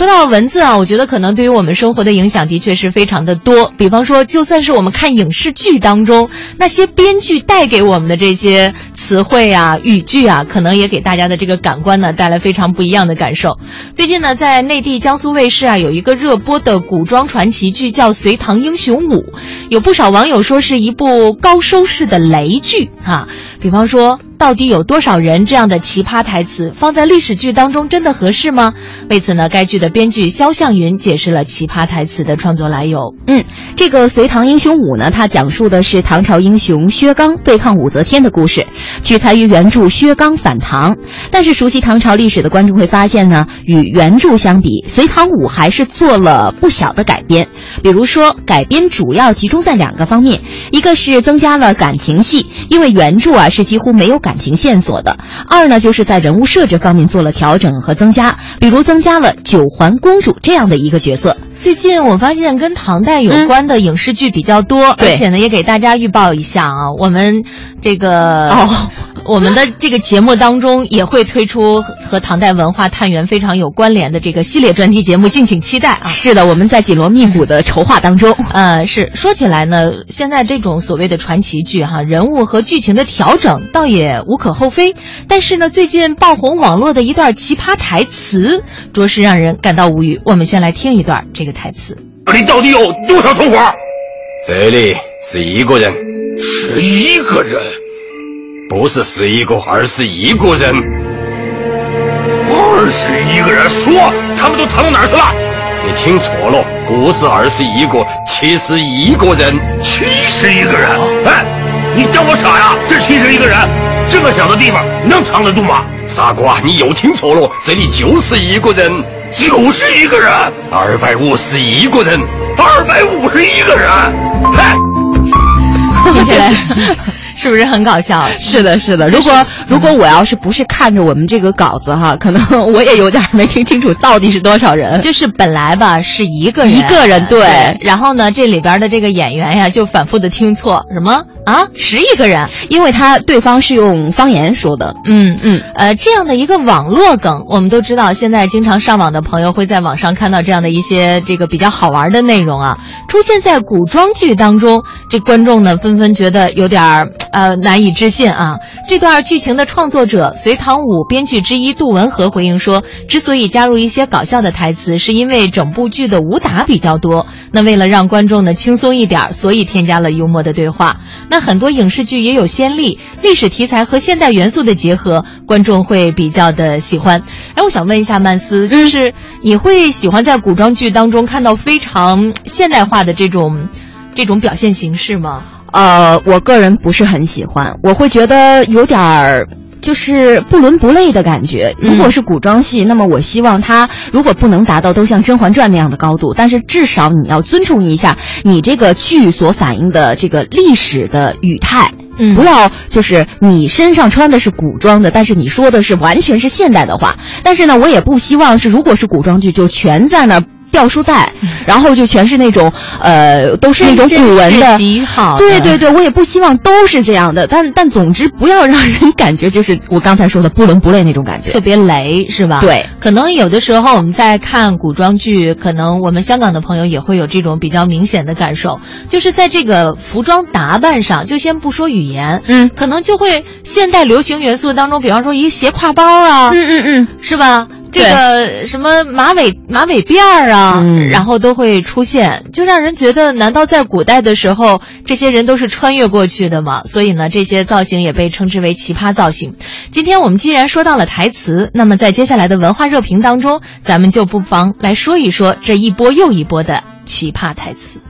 说到文字啊，我觉得可能对于我们生活的影响的确是非常的多。比方说，就算是我们看影视剧当中那些编剧带给我们的这些词汇啊、语句啊，可能也给大家的这个感官呢带来非常不一样的感受。最近呢，在内地江苏卫视啊有一个热播的古装传奇剧叫《隋唐英雄舞》，有不少网友说是一部高收视的雷剧啊。比方说，到底有多少人这样的奇葩台词放在历史剧当中真的合适吗？为此呢，该剧的编剧肖向云解释了奇葩台词的创作来由。嗯，这个《隋唐英雄五》呢，它讲述的是唐朝英雄薛刚对抗武则天的故事，取材于原著《薛刚反唐》。但是熟悉唐朝历史的观众会发现呢，与原著相比，《隋唐五》还是做了不小的改编。比如说，改编主要集中在两个方面，一个是增加了感情戏，因为原著啊是几乎没有感情线索的；二呢，就是在人物设置方面做了调整和增加，比如增加了九环公主这样的一个角色。最近我发现跟唐代有关的影视剧比较多，而且呢，也给大家预报一下啊，我们这个哦，我们的这个节目当中也会推出和唐代文化探源非常有关联的这个系列专题节目，敬请期待啊。是的，我们在紧锣密鼓的筹划当中。呃，是说起来呢，现在这种所谓的传奇剧哈，人物和剧情的调整倒也无可厚非。但是呢，最近爆红网络的一段奇葩台词，着实让人感到无语。我们先来听一段这个台词。这里到底有多少同伙？这里是一个人，十一个人，不是十一个，而是一个人。二十一个人。说，他们都藏到哪儿去了？你听错了，不是二十一个，七十一个人。七十一个人。哎，你当我傻呀？这七十一个人，这么小的地方能藏得住吗？傻瓜，你又听错了，这里就是一个人，九十一个人，二百五十一个人。二百五十一个人。哎，听起来 是不是很搞笑？是的，是的。如果如果我要是不是看着我们这个稿子哈，可能我也有点没听清楚到底是多少人。就是本来吧是一个人，一个人对。然后呢，这里边的这个演员呀就反复的听错，什么？啊？十一个人，因为他对方是用方言说的。嗯嗯，呃，这样的一个网络梗，我们都知道，现在经常上网的朋友会在网上看到这样的一些这个比较好玩的内容啊，出现在古装剧当中，这观众呢纷纷觉得有点儿呃难以置信啊。这段剧情的创作者隋唐舞编剧之一杜文和回应说，之所以加入一些搞笑的台词，是因为整部剧的武打比较多，那为了让观众呢轻松一点，所以添加了幽默的对话。那很多影视剧也有先例，历史题材和现代元素的结合，观众会比较的喜欢。哎，我想问一下曼斯，就是你会喜欢在古装剧当中看到非常现代化的这种这种表现形式吗？呃，我个人不是很喜欢，我会觉得有点儿。就是不伦不类的感觉。如果是古装戏，那么我希望它如果不能达到都像《甄嬛传》那样的高度，但是至少你要尊重一下你这个剧所反映的这个历史的语态。嗯不要就是你身上穿的是古装的，但是你说的是完全是现代的话。但是呢，我也不希望是如果是古装剧就全在那儿掉书袋，然后就全是那种呃都是那种古文的极好的对对对，我也不希望都是这样的。但但总之不要让人感觉就是我刚才说的不伦不类那种感觉特。别雷是吧？对，可能有的时候我们在看古装剧，可能我们香港的朋友也会有这种比较明显的感受，就是在这个服装打扮上，就先不说语言，嗯可能就会现代流行元素当中，比方说一个斜挎包啊，嗯嗯嗯，是吧？这个什么马尾马尾辫儿啊，嗯然后都会出现，就让人觉得，难道在古代的时候，这些人都是穿越过去的吗？所以呢，这些造型也被称之为奇葩造型。今天我们既然说到了台词，那么在接下来的文化热评当中，咱们就不妨来说一说这一波又一波的奇葩台词。